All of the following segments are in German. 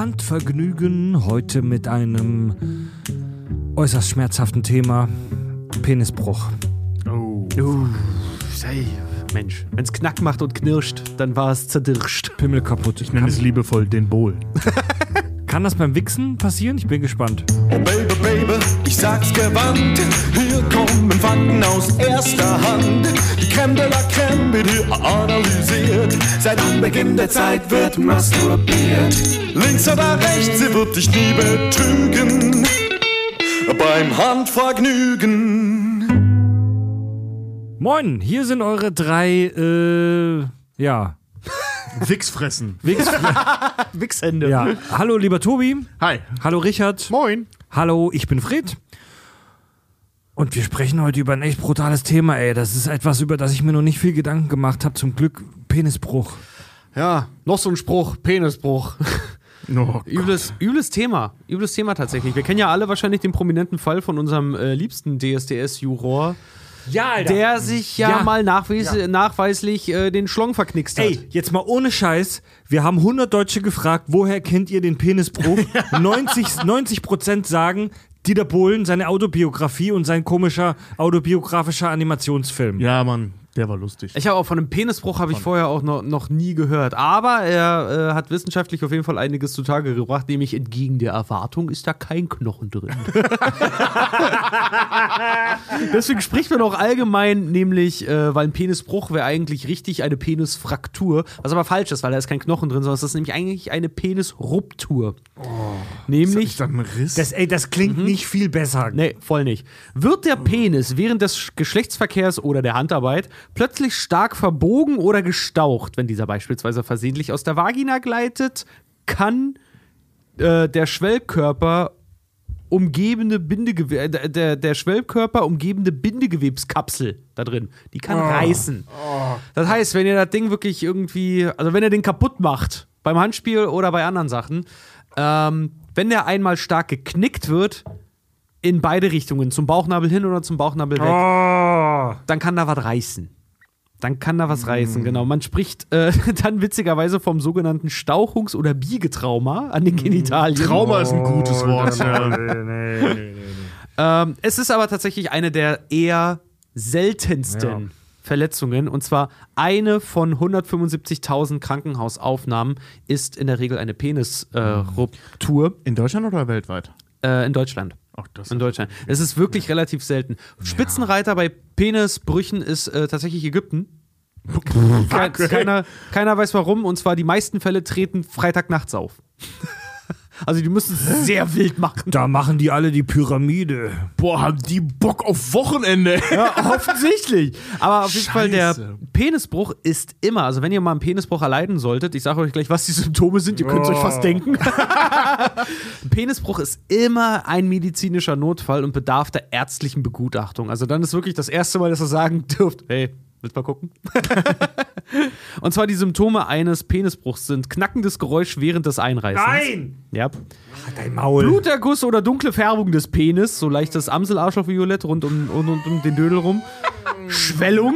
Handvergnügen heute mit einem äußerst schmerzhaften Thema: Penisbruch. Oh. Uh, hey, Mensch, wenn's Knack macht und knirscht, dann war es zerdirscht. Pimmel kaputt. Ich nenne es liebevoll den Bohl. Kann das beim Wichsen passieren? Ich bin gespannt. Oh Baby, Baby, ich sag's gewandt. Hier kommen Fakten aus erster Hand. Die Creme de la Creme wird hier analysiert. Seit Anbeginn der Zeit wird masturbiert. Links oder rechts, sie wird dich nie betrügen. Beim Handvergnügen. Moin, hier sind eure drei, äh, ja, Wix fressen. Wichs. Wichshände. ja. Hallo, lieber Tobi. Hi. Hallo, Richard. Moin. Hallo, ich bin Fred. Und wir sprechen heute über ein echt brutales Thema, ey. Das ist etwas, über das ich mir noch nicht viel Gedanken gemacht habe. Zum Glück Penisbruch. Ja, noch so ein Spruch, Penisbruch. Oh, Übles, übles Thema. Übles Thema tatsächlich. Wir kennen ja alle wahrscheinlich den prominenten Fall von unserem äh, liebsten DSDS-Juror, Ja, Alter. der sich ja, Ja. mal nachweis nachweislich äh, den Schlong verknickst hat. Ey, jetzt mal ohne Scheiß. Wir haben 100 Deutsche gefragt, woher kennt ihr den Penisbruch? 90, 90 Prozent sagen, Dieter Bohlen, seine Autobiografie und sein komischer autobiografischer Animationsfilm. Ja, Mann, der war lustig. Ich habe auch von einem Penisbruch habe ich vorher auch noch, noch nie gehört. Aber er äh, hat wissenschaftlich auf jeden Fall einiges zutage gebracht, nämlich entgegen der Erwartung ist da kein Knochen drin. Deswegen spricht man auch allgemein, nämlich, äh, weil ein Penisbruch wäre eigentlich richtig eine Penisfraktur, was aber falsch ist, weil da ist kein Knochen drin, sondern es ist nämlich eigentlich eine Penisruptur. nämlich Ist das ein Riss? Das, ey, das klingt nicht viel besser. Nee, voll nicht. Wird der Penis während des Sch- Geschlechtsverkehrs oder der Handarbeit plötzlich stark verbogen oder gestaucht, wenn dieser beispielsweise versehentlich aus der Vagina gleitet, kann äh, der Schwellkörper umgebende Bindegewe äh, der- der, Schwellkörper umgebende Bindegewebskapsel da drin, die kann reißen. Das heißt, wenn ihr das Ding wirklich irgendwie, also wenn ihr den kaputt macht, beim Handspiel oder bei anderen Sachen, ähm, wenn der einmal stark geknickt wird, in beide Richtungen, zum Bauchnabel hin oder zum Bauchnabel weg, Oh. dann kann da was reißen. Dann kann da was reißen, genau. Man spricht äh, dann witzigerweise vom sogenannten Stauchungs- oder Biegetrauma an den Genitalien. Trauma ist ein gutes Wort. ja. Ähm, es ist aber tatsächlich eine der eher seltensten Ja. Verletzungen. Und zwar eine von 175.000 Krankenhausaufnahmen ist in der Regel eine Penisruptur In Deutschland oder weltweit? äh, in Deutschland. Ach, das In Deutschland. Es ist wirklich relativ selten. Spitzenreiter bei Penisbrüchen ist äh, tatsächlich Ägypten. Ke keiner, keiner weiß warum, und zwar die meisten Fälle treten Freitagnachts auf. Also die müssen es sehr wild machen. Da machen die alle die Pyramide. Boah, haben die Bock auf Wochenende. Ja, offensichtlich. Aber auf jeden Fall, der. Penisbruch ist immer, also wenn ihr mal einen Penisbruch erleiden solltet, ich sage euch gleich, was die Symptome sind, ihr könnt es euch fast denken. Ein Penisbruch ist immer ein medizinischer Notfall und bedarf der ärztlichen Begutachtung. Also dann ist wirklich das erste Mal, dass ihr sagen dürft, hey, willst mal gucken? und zwar die Symptome eines Penisbruchs sind knackendes Geräusch während des Einreißens. Nein! Ja. Dein Maul. Bluterguss oder dunkle Färbung des Penis, so leichtes Amsel-Arschloch-Violett rund um, um, um, um den Dödel rum. Schwellung.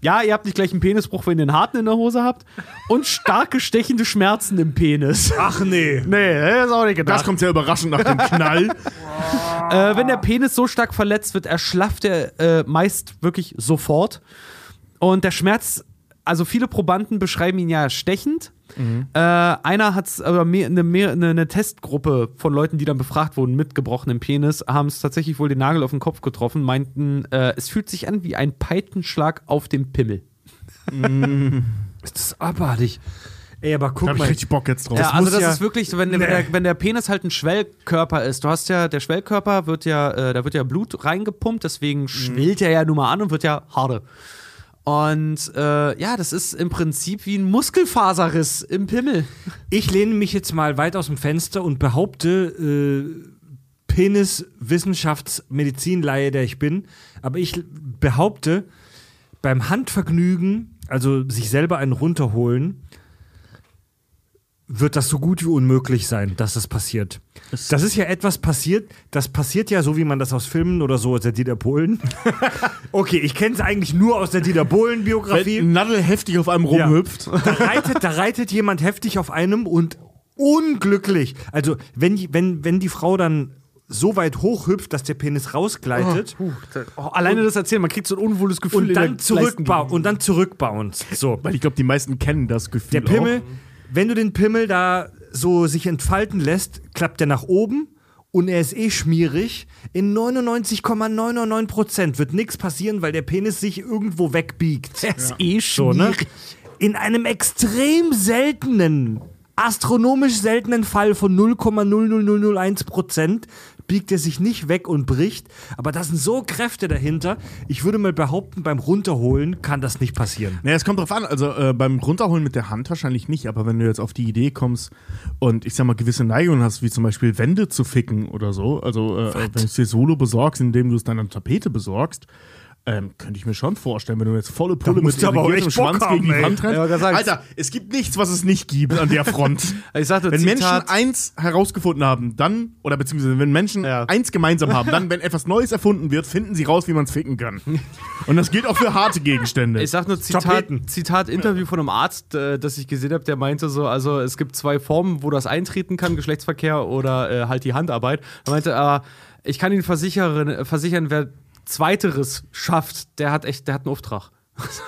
Ja, ihr habt nicht gleich einen Penisbruch, wenn ihr einen harten in der Hose habt. Und starke stechende Schmerzen im Penis. Ach nee. Nee, das ist auch nicht Das gedacht. kommt sehr überraschend nach dem Knall. Äh, wenn der Penis so stark verletzt wird, erschlafft er äh, meist wirklich sofort. Und der Schmerz, also viele Probanden beschreiben ihn ja stechend. Äh, einer hat aber mehr, eine, mehr, eine, Testgruppe von Leuten, die dann befragt wurden mit gebrochenem Penis, haben es tatsächlich wohl den Nagel auf den Kopf getroffen, meinten, äh, es fühlt sich an wie ein Peitschenschlag auf dem Pimmel. Ist das abartig. Ey, aber guck Da hab ich mal. richtig Bock jetzt drauf. Ja, also das ja- ist wirklich so, wenn, wenn, der, wenn der Penis halt ein Schwellkörper ist. Du hast ja, der Schwellkörper wird ja, äh, da wird ja Blut reingepumpt, deswegen schwillt er ja nun mal an und wird ja harder. Und äh, ja, das ist im Prinzip wie ein Muskelfaserriss im Pimmel. Ich lehne mich jetzt mal weit aus dem Fenster und behaupte, äh, Penis-Wissenschaftsmedizinleihe, der ich bin, aber ich behaupte, beim Handvergnügen, also sich selber einen runterholen, wird das so gut wie unmöglich sein, dass das passiert. Das ist ja etwas passiert, das passiert ja so, wie man das aus Filmen oder so aus der Dieter Bohlen. okay, ich kenne es eigentlich nur aus der Dieter Bohlen-Biografie. Nadel heftig auf einem rumhüpft. Da reitet, da reitet jemand heftig auf einem und unglücklich. Also, wenn, die- wenn, wenn die Frau dann so weit hochhüpft, dass der Penis rausgleitet da, oh, alleine das erzählen, man kriegt so ein unwohles Gefühl und dann der zurückbauen und dann zurückbauen. So. Weil ich glaube, die meisten kennen das Gefühl. Der Pimmel, Auch. Wenn du den Pimmel da so sich entfalten lässt, klappt der nach oben und er ist eh schmierig. In 99,999% wird nichts passieren, weil der Penis sich irgendwo wegbiegt. Der ist eh So, ne? In einem extrem seltenen, astronomisch seltenen Fall von 0,00001% biegt er sich nicht weg und bricht. Aber da sind so Kräfte dahinter. Ich würde mal behaupten, beim Runterholen kann das nicht passieren. Naja, es kommt drauf an. Also äh, beim Runterholen mit der Hand wahrscheinlich nicht, aber wenn du jetzt auf die Idee kommst und ich sag mal gewisse Neigungen hast, wie zum Beispiel Wände zu ficken oder so, also äh, wenn du es dir solo besorgst, indem du es deiner Tapete besorgst, ähm, könnte ich mir schon vorstellen, wenn du jetzt volle Pulle musst mit du aber auch irrigiertem echt Bock Schwanz haben, gegen die. Wand rennst. Ja, Alter, es gibt nichts, was es nicht gibt an der Front. Ich sagte, wenn Zitat- Menschen eins herausgefunden haben, dann, oder beziehungsweise wenn Menschen Ja. eins gemeinsam haben, dann, wenn etwas Neues erfunden wird, finden sie raus, wie man es ficken kann. Und das gilt auch für harte Gegenstände. Ich sag nur Zitat. Zitat Interview von einem Arzt, äh, das ich gesehen habe, der meinte so, also es gibt zwei Formen, wo das eintreten kann, Geschlechtsverkehr oder äh, halt die Handarbeit. Er meinte, aber ich kann Ihnen versichern, versichern, wer zweiteres schafft, der hat echt, der hat einen Auftrag.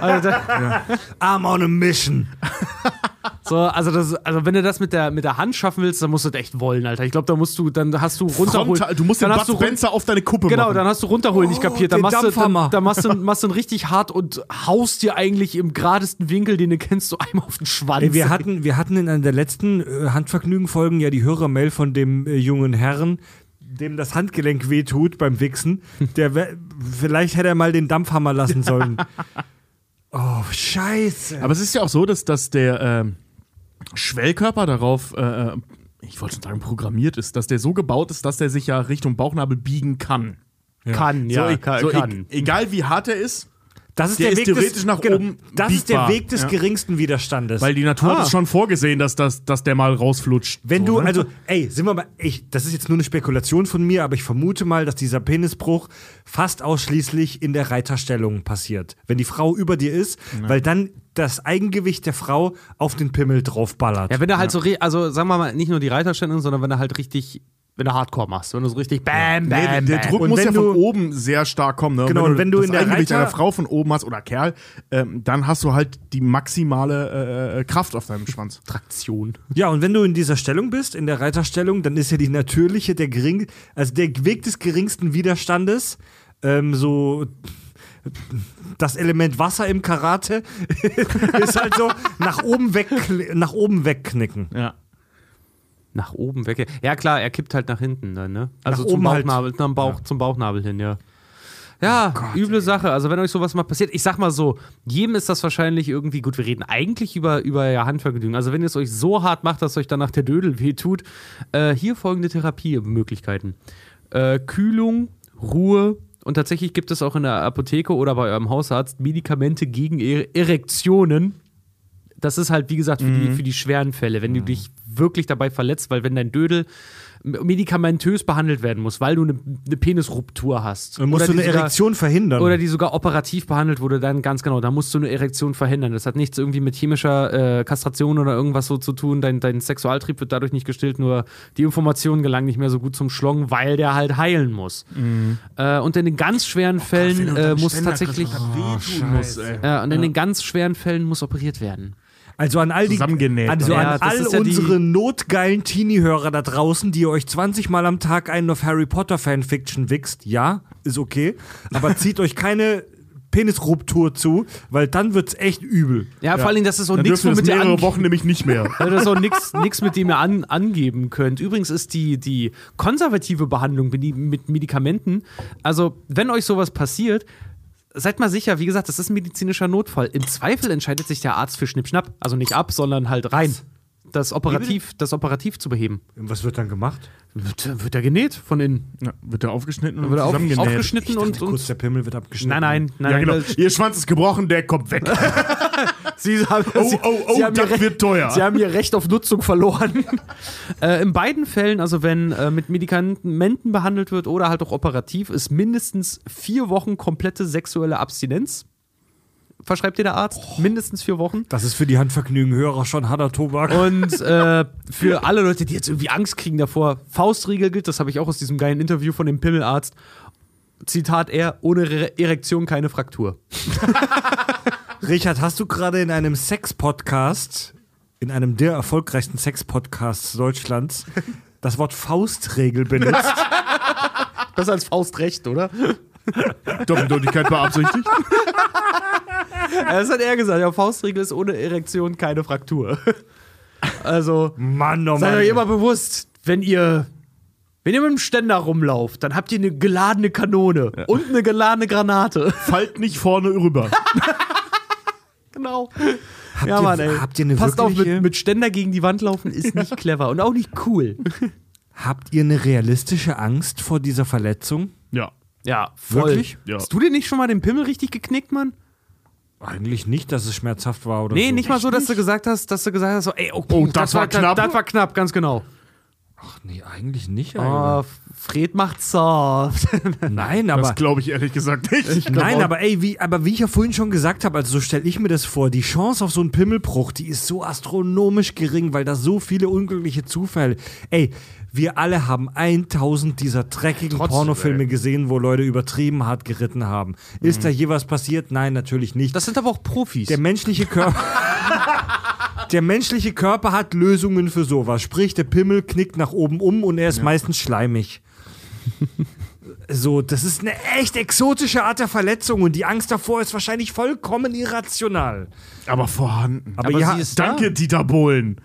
also, der, I'm on a mission. so, also, das, also wenn du das mit der, mit der Hand schaffen willst, dann musst du das echt wollen, Alter. Ich glaube, da musst du, dann hast du runterholen. Frontal, du musst den dann Bud hast du run- Spencer auf deine Kuppe Genau, machen. dann hast du runterholen nicht kapiert. Dann den machst, du, dann, dann machst, du, machst du einen richtig hart und haust dir eigentlich im geradesten Winkel, den du kennst, so einmal auf den Schwanz. Ey, wir, hatten, wir hatten in einer der letzten äh, Handvergnügen-Folgen ja die Hörermail von dem äh, jungen Herrn, dem das Handgelenk wehtut beim Wichsen. Der vielleicht hätte er mal den Dampfhammer lassen sollen. oh, scheiße. Aber es ist ja auch so, dass, dass der ähm, Schwellkörper darauf, äh, ich wollte schon sagen, programmiert ist, dass der so gebaut ist, dass der sich ja Richtung Bauchnabel biegen kann. kann, ja, so, e- kann. so, e- kann. egal wie hart er ist, Das ist der der, ist Weg theoretisch des, nach genau, oben Das ist der biegbar. Weg des Ja. geringsten Widerstandes. weil die Natur hat Ah. es schon vorgesehen, dass, das, dass der mal rausflutscht. Wenn so, du, ne? also, ey, sind wir mal, ich, das ist jetzt nur eine Spekulation von mir, aber ich vermute mal, dass dieser Penisbruch fast ausschließlich in der Reiterstellung passiert. Wenn die Frau über dir ist, weil dann das Eigengewicht der Frau auf den Pimmel draufballert. Ja, wenn du halt so, re- also sagen wir mal, nicht nur die Reiterstellung, sondern wenn du halt richtig, wenn du Hardcore machst, wenn du so richtig bam, bam, Nee, der, der bam. Druck Und muss wenn ja von du- oben sehr stark kommen. Ne? Genau, und wenn du das in der Reiter- einer Frau von oben hast oder Kerl, ähm, dann hast du halt die maximale äh, Kraft auf deinem Schwanz. Traktion. Ja, und wenn du in dieser Stellung bist, in der Reiterstellung, dann ist ja die natürliche, der gering, also der Weg des geringsten Widerstandes, ähm, so das Element Wasser im Karate ist halt so nach oben weg, nach oben wegknicken. Ja. Nach oben weg. Ja, klar, er kippt halt nach hinten dann, ne? Also Nach zum halt. Bauchnabel, zum, Bauch, zum Bauchnabel hin, ja. Ja, üble Sache. Also, wenn euch sowas mal passiert, ich sag mal so, jedem ist das wahrscheinlich irgendwie gut. Wir reden eigentlich über, über ja, Handvergnügen. Also, wenn ihr es euch so hart macht, dass euch danach der Dödel wehtut, äh, hier folgende Therapiemöglichkeiten: äh, Kühlung, Ruhe. Und tatsächlich gibt es auch in der Apotheke oder bei eurem Hausarzt Medikamente gegen Erektionen das ist halt, wie gesagt, für, Mhm. die, für die schweren Fälle, wenn du dich wirklich dabei verletzt, weil wenn dein Dödel medikamentös behandelt werden muss, weil du eine, eine Penisruptur hast. Dann musst du die eine sogar- Erektion verhindern. Oder die sogar operativ behandelt wurde, dann ganz genau, da musst du eine Erektion verhindern. Das hat nichts irgendwie mit chemischer äh, Kastration oder irgendwas so zu tun. Dein, dein Sexualtrieb wird dadurch nicht gestillt, nur die Informationen gelangen nicht mehr so gut zum Schlong, weil der halt heilen muss. Äh, und in den ganz schweren Fällen äh, muss tatsächlich. wehtun muss, ey. Ja, und in den ganz schweren Fällen muss operiert werden. Also an all die, Zusammengenäht. also Ja, an all ja die- unsere notgeilen Teenie-Hörer da draußen, die ihr euch 20 Mal am Tag einen auf Harry Potter Fanfiction wichst, ja, ist okay, aber zieht euch keine Penisruptur zu, weil dann wird's echt übel. Ja, vor allen Dingen, das ist so nichts, womit ihr mehrere an Wochen nämlich nicht mehr. Ja, das ist auch nichts, mit dem ihr an, angeben könnt. Übrigens ist die, die konservative Behandlung mit, mit Medikamenten, also wenn euch sowas passiert, seid mal sicher, wie gesagt, das ist ein medizinischer Notfall. Im Zweifel entscheidet sich der Arzt für Schnippschnapp. Also nicht ab, sondern halt rein. Das operativ, das operativ zu beheben. Was wird dann gemacht? Wird, wird er genäht von innen. Ja, wird der aufgeschnitten und Wird er auf, zusammengenäht. aufgeschnitten und, Kurz, und. der Pimmel wird abgeschnitten. Nein, nein, nein. ja, genau. das- Ihr Schwanz ist gebrochen, der kommt weg. Sie haben, Oh, Sie- oh, oh, Sie haben das ihr Recht- wird teuer. Sie haben ihr Recht auf Nutzung verloren. äh, in beiden Fällen, also wenn äh, mit Medikamenten behandelt wird oder halt auch operativ, ist mindestens vier Wochen komplette sexuelle Abstinenz. Verschreibt dir der Arzt. Mindestens vier Wochen. Das ist für die Handvergnügen-Hörer schon harter Tobak. Und äh, für alle Leute, die jetzt irgendwie Angst kriegen davor, Faustregel gilt, das habe ich auch aus diesem geilen Interview von dem Pimmelarzt. Zitat er, ohne Re Erektion keine Fraktur. Richard, hast du gerade in einem Sex-Podcast, in einem der erfolgreichsten Sex-Podcasts Deutschlands, das Wort Faustregel benutzt? Besser als Faustrecht, oder? Doppeldeutigkeit beabsichtigt. Das hat er gesagt. Ja, Faustregel ist ohne Erektion keine Fraktur. Also, Mann, oh seid Mann. euch immer bewusst, wenn ihr, wenn ihr mit dem Ständer rumlauft, dann habt ihr eine geladene Kanone und eine geladene Granate. Fallt nicht vorne rüber. Genau. Habt ja, ihr- Mann, ey. habt ihr eine Passt auf, mit, mit Ständer gegen die Wand laufen ist nicht clever und auch nicht cool. Habt ihr eine realistische Angst vor dieser Verletzung? Ja. Ja, voll. Wirklich? Ja. Hast du dir nicht schon mal den Pimmel richtig geknickt, Mann? Eigentlich nicht, dass es schmerzhaft war oder Nee, so. nicht mal so, dass du gesagt hast, dass du gesagt hast, so, ey, oh, Oh, das war knapp. Das, war knapp, ganz genau. Ach nee, eigentlich nicht. Oh, Alter. Fred macht soft. Nein, Das aber glaube ich ehrlich gesagt nicht. Nein, aber ey, wie, aber wie ich ja vorhin schon gesagt habe, also so stelle ich mir das vor, die Chance auf so einen Pimmelbruch, die ist so astronomisch gering, weil da so viele unglückliche Zufälle. Ey, wir alle haben 1000 dieser dreckigen Trotzdem, Pornofilme ey. gesehen, wo Leute übertrieben hart geritten haben. Ist da je was passiert? Nein, natürlich nicht. Das sind aber auch Profis. Der menschliche Körper. Der menschliche Körper hat Lösungen für sowas. Sprich, der Pimmel knickt nach oben um und er ist meistens schleimig. So, das ist eine echt exotische Art der Verletzung und die Angst davor ist wahrscheinlich vollkommen irrational. Aber vorhanden. Aber, Aber ja, ist da. Danke, Dieter Bohlen.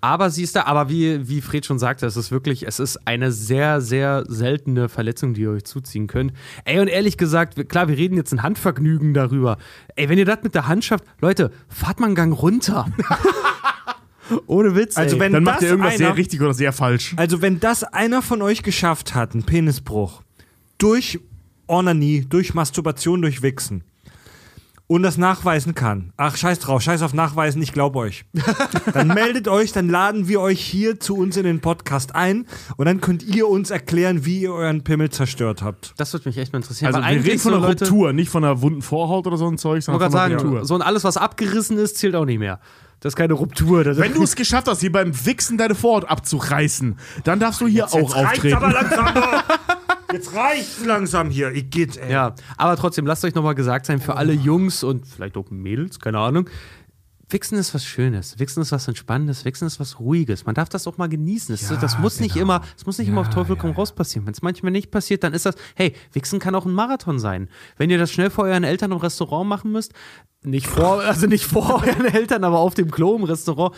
Aber sie ist da, aber wie, wie Fred schon sagte, es ist wirklich, es ist eine sehr, sehr seltene Verletzung, die ihr euch zuziehen könnt. Ey, und ehrlich gesagt, klar, wir reden jetzt ein Handvergnügen darüber. Ey, wenn ihr das mit der Hand schafft, Leute, fahrt mal einen Gang runter. Ohne Witz. Also ey. wenn Dann das macht ihr irgendwas einer- sehr richtig oder sehr falsch. also wenn das einer von euch geschafft hat, einen Penisbruch, durch Onanie, durch Masturbation, durch Wichsen und das nachweisen kann, ach scheiß drauf, scheiß auf Nachweisen, ich glaube euch. Dann meldet euch, dann laden wir euch hier zu uns in den Podcast ein und dann könnt ihr uns erklären, wie ihr euren Pimmel zerstört habt. das würde mich echt mal interessieren. Also wir reden von einer Leute- Ruptur, nicht von einer wunden Vorhaut oder so ein Zeug, sondern von einer sagen, Ruptur. so ein alles, was abgerissen ist, zählt auch nicht mehr. Das ist keine Ruptur. Das Wenn du es geschafft hast, hier beim Wichsen deine Vorhaut abzureißen, dann darfst du hier auch auftreten. langsam. Jetzt reicht's langsam hier. Ich geht, ey. Ja, aber trotzdem, lasst euch nochmal gesagt sein, für alle Jungs und vielleicht auch Mädels, keine Ahnung. Wichsen ist was Schönes, Wichsen ist was Entspannendes, Wichsen ist was Ruhiges. Man darf das auch mal genießen. Es, das muss nicht immer, es muss nicht immer auf Teufel komm raus passieren. Wenn es manchmal nicht passiert, dann ist das, hey, Wichsen kann auch ein Marathon sein. Wenn ihr das schnell vor euren Eltern im Restaurant machen müsst, nicht vor, also nicht vor euren Eltern, aber auf dem Klo im Restaurant.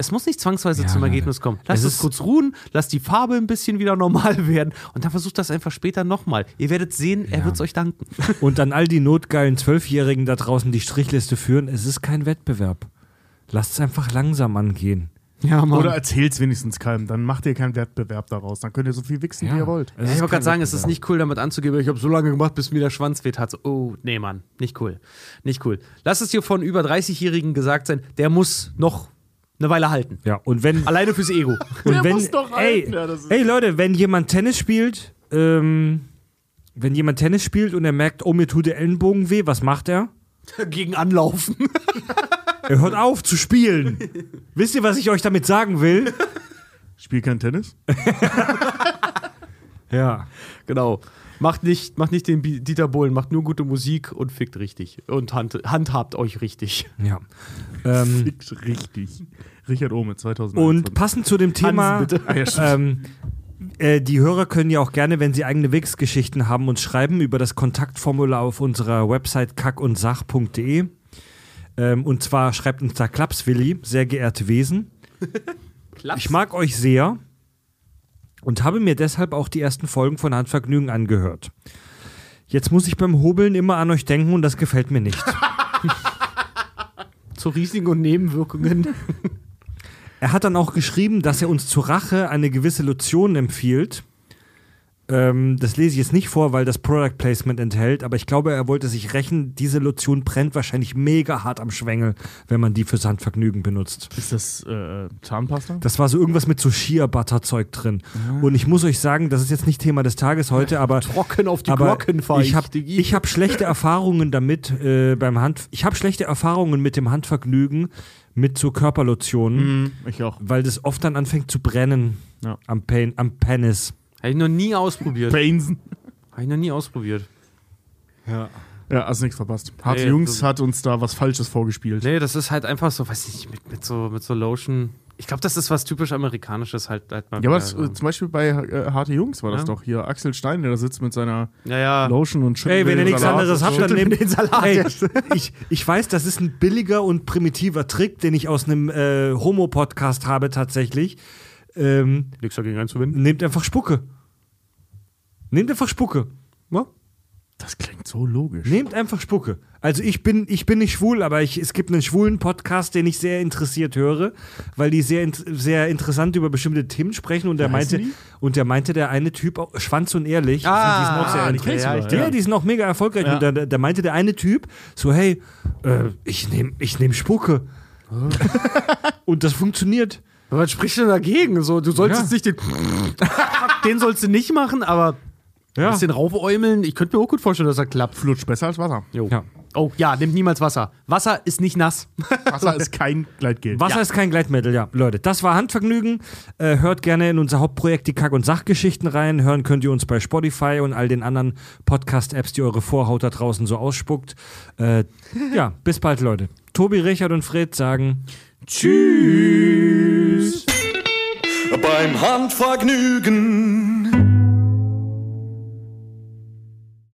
Es muss nicht zwangsweise zum Ergebnis kommen. Lasst Es es kurz ruhen, lasst die Farbe ein bisschen wieder normal werden und dann versucht das einfach später nochmal. Ihr werdet sehen, er wird es euch danken. Und an all die notgeilen Zwölfjährigen da draußen die Strichliste führen, es ist kein Wettbewerb. Lasst es einfach langsam angehen. Ja, Mann. Oder erzählt's wenigstens keinem, dann macht ihr keinen Wettbewerb daraus. Dann könnt ihr so viel wichsen, wie ihr wollt. Es Ja, ich wollte gerade sagen, es ist nicht cool, damit anzugeben, ich habe so lange gemacht, bis mir der Schwanz weht hat. So, oh, nee, Mann, nicht cool. Nicht cool. Lass es dir von über 30-Jährigen gesagt sein, der muss noch eine Weile halten. Ja, und wenn, Alleine fürs Ego. und Der wenn muss doch ey, halten, ja, das ist- ey Leute, wenn jemand Tennis spielt, ähm, wenn jemand Tennis spielt und er merkt, oh, mir tut der Ellenbogen weh, was macht er? Gegen Anlaufen. Er hört auf zu spielen. Wisst ihr, was ich euch damit sagen will? Spiel kein Tennis? Ja. genau. Macht nicht, macht nicht den Dieter Bohlen, macht nur gute Musik und fickt richtig. Und hand, handhabt euch richtig. Ja. Ähm, Fix richtig. Richard Ohme, 2000. und passend zu dem Thema, bitte. Ah, ähm, äh, die Hörer können ja auch gerne, wenn sie eigene Wix-Geschichten haben, uns schreiben über das Kontaktformular auf unserer Website kackundsach.de. Ähm, und zwar schreibt uns da Klapswilli, sehr geehrte Wesen. Ich mag euch sehr und habe mir deshalb auch die ersten Folgen von Handvergnügen angehört. Jetzt muss ich beim Hobeln immer an euch denken und das gefällt mir nicht. Zu Risiken und Nebenwirkungen. Er hat dann auch geschrieben, dass er uns zur Rache eine gewisse Lotion empfiehlt. Ähm, das lese ich jetzt nicht vor, weil das Product Placement enthält, aber ich glaube, er wollte sich rächen. Diese Lotion brennt wahrscheinlich mega hart am Schwengel, wenn man die fürs Handvergnügen benutzt. Ist das äh, Zahnpasta? Das war so irgendwas mit so Shea Butter Zeug drin. Und ich muss euch sagen, das ist jetzt nicht Thema des Tages heute, aber Trocken auf die Glocken ich habe ich hab schlechte Erfahrungen damit äh, beim Hand. Ich habe schlechte Erfahrungen mit dem Handvergnügen mit so Körperlotionen, Mhm, ich auch. weil das oft dann anfängt zu brennen Ja. am, Pen, am Penis. Habe ich noch nie ausprobiert. Bainsen. Habe ich noch nie ausprobiert. Ja. Ja, hast nichts verpasst. Harte Nee, Jungs so- hat uns da was Falsches vorgespielt. Nee, das ist halt einfach so, weiß ich nicht, mit, mit, so, mit so Lotion. Ich glaube, das ist was typisch Amerikanisches halt. halt mal Ja, aber so. äh, zum Beispiel bei äh, Harte Jungs war das Ja. doch hier. Axel Stein, der da sitzt mit seiner ja, ja. Lotion und schüttelt Ey, wenn ihr nichts anderes habt, dann nehmt den Salat. Ey, ich, ich weiß, das ist ein billiger und primitiver Trick, den ich aus einem äh, Homo-Podcast habe tatsächlich. Ähm, Nichts dagegen einzuwenden. nehmt einfach Spucke. Nehmt einfach Spucke. Ja? Das klingt so logisch. Nehmt einfach Spucke. Also ich bin, ich bin nicht schwul, aber ich, es gibt einen schwulen Podcast, den ich sehr interessiert höre, weil die sehr, sehr interessant über bestimmte Themen sprechen und der meinte, heißen und der meinte, der eine Typ, auch, Schwanz und ehrlich, die sind auch sehr die interessant. doch, Ja, ja. die sind auch mega erfolgreich. Ja. Und da, da meinte der eine Typ so, hey, äh, ich nehme ich nehm Spucke. und das funktioniert. Aber was spricht denn dagegen? So, du sollst Ja. jetzt nicht den. den sollst du nicht machen, aber ein Ja. bisschen raufäumeln. Ich könnte mir auch gut vorstellen, dass er klappt. Flutscht besser als Wasser. Jo. Ja. Oh ja, nimmt niemals Wasser. Wasser ist nicht nass. Wasser ist kein Gleitgel. Wasser ist kein Gleitmittel, ja. Leute, das war Handvergnügen. Äh, hört gerne in unser Hauptprojekt die Kack- und Sachgeschichten rein. Hören könnt ihr uns bei Spotify und all den anderen Podcast-Apps, die eure Vorhaut da draußen so ausspuckt. Äh, ja, bis bald, Leute. Tobi, Richard und Fred sagen Tschüss. Beim Handvergnügen.